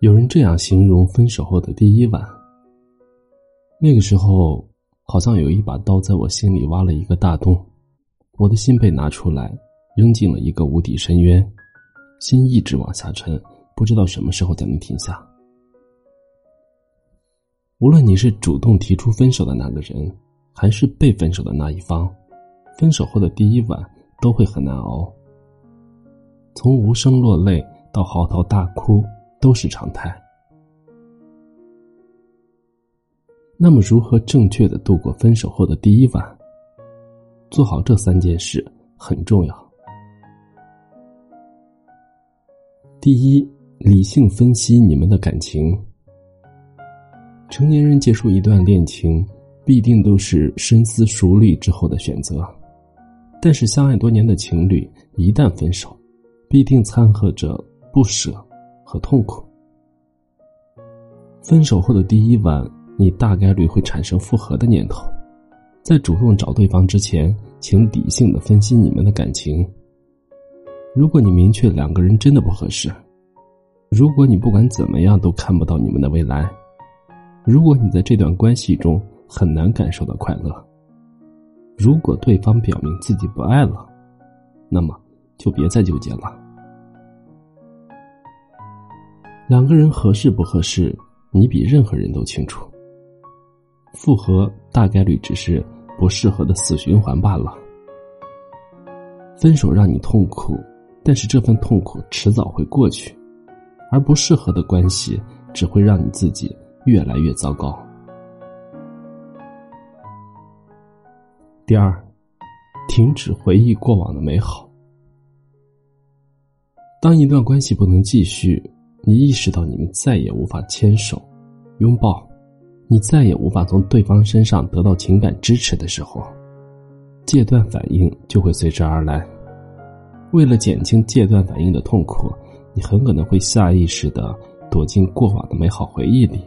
有人这样形容分手后的第一晚。那个时候，好像有一把刀在我心里挖了一个大洞，我的心被拿出来，扔进了一个无底深渊，心一直往下沉，不知道什么时候才能停下。无论你是主动提出分手的那个人，还是被分手的那一方，分手后的第一晚都会很难熬。从无声落泪到嚎啕大哭。都是常态。那么，如何正确的度过分手后的第一晚？做好这三件事很重要。第一，理性分析你们的感情。成年人结束一段恋情，必定都是深思熟虑之后的选择。但是，相爱多年的情侣一旦分手，必定掺和着不舍。和痛苦。分手后的第一晚，你大概率会产生复合的念头。在主动找对方之前，请理性的分析你们的感情。如果你明确两个人真的不合适，如果你不管怎么样都看不到你们的未来，如果你在这段关系中很难感受到快乐，如果对方表明自己不爱了，那么就别再纠结了。两个人合适不合适，你比任何人都清楚。复合大概率只是不适合的死循环罢了。分手让你痛苦，但是这份痛苦迟早会过去，而不适合的关系只会让你自己越来越糟糕。第二，停止回忆过往的美好。当一段关系不能继续。你意识到你们再也无法牵手、拥抱，你再也无法从对方身上得到情感支持的时候，戒断反应就会随之而来。为了减轻戒断反应的痛苦，你很可能会下意识的躲进过往的美好回忆里。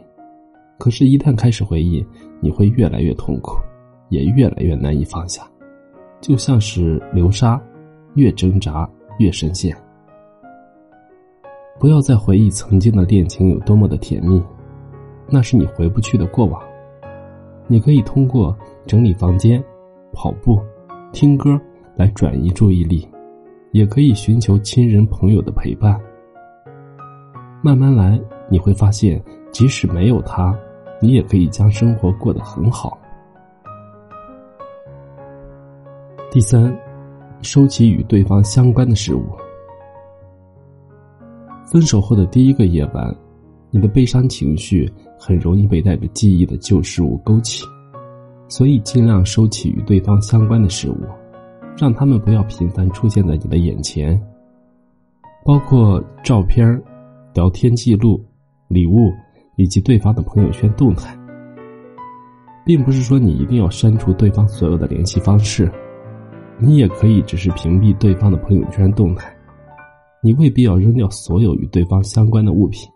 可是，一旦开始回忆，你会越来越痛苦，也越来越难以放下，就像是流沙，越挣扎越深陷。不要再回忆曾经的恋情有多么的甜蜜，那是你回不去的过往。你可以通过整理房间、跑步、听歌来转移注意力，也可以寻求亲人朋友的陪伴。慢慢来，你会发现，即使没有他，你也可以将生活过得很好。第三，收起与对方相关的事物。分手后的第一个夜晚，你的悲伤情绪很容易被带着记忆的旧事物勾起，所以尽量收起与对方相关的事物，让他们不要频繁出现在你的眼前。包括照片、聊天记录、礼物以及对方的朋友圈动态，并不是说你一定要删除对方所有的联系方式，你也可以只是屏蔽对方的朋友圈动态。你未必要扔掉所有与对方相关的物品，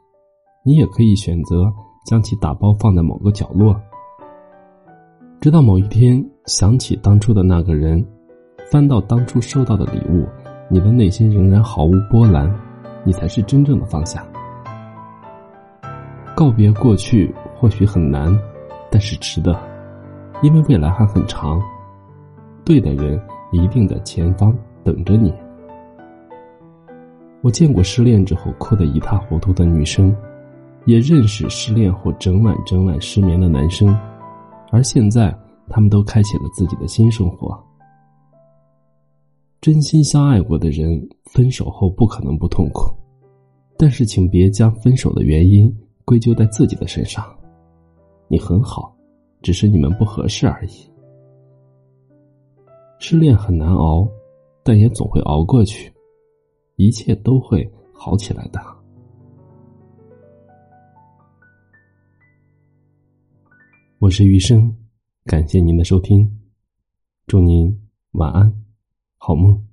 你也可以选择将其打包放在某个角落，直到某一天想起当初的那个人，翻到当初收到的礼物，你的内心仍然毫无波澜，你才是真正的放下。告别过去或许很难，但是值得，因为未来还很长，对的人一定在前方等着你。我见过失恋之后哭得一塌糊涂的女生，也认识失恋后整晚整晚失眠的男生，而现在他们都开启了自己的新生活。真心相爱过的人，分手后不可能不痛苦，但是请别将分手的原因归咎在自己的身上。你很好，只是你们不合适而已。失恋很难熬，但也总会熬过去。一切都会好起来的。我是余生，感谢您的收听，祝您晚安，好梦。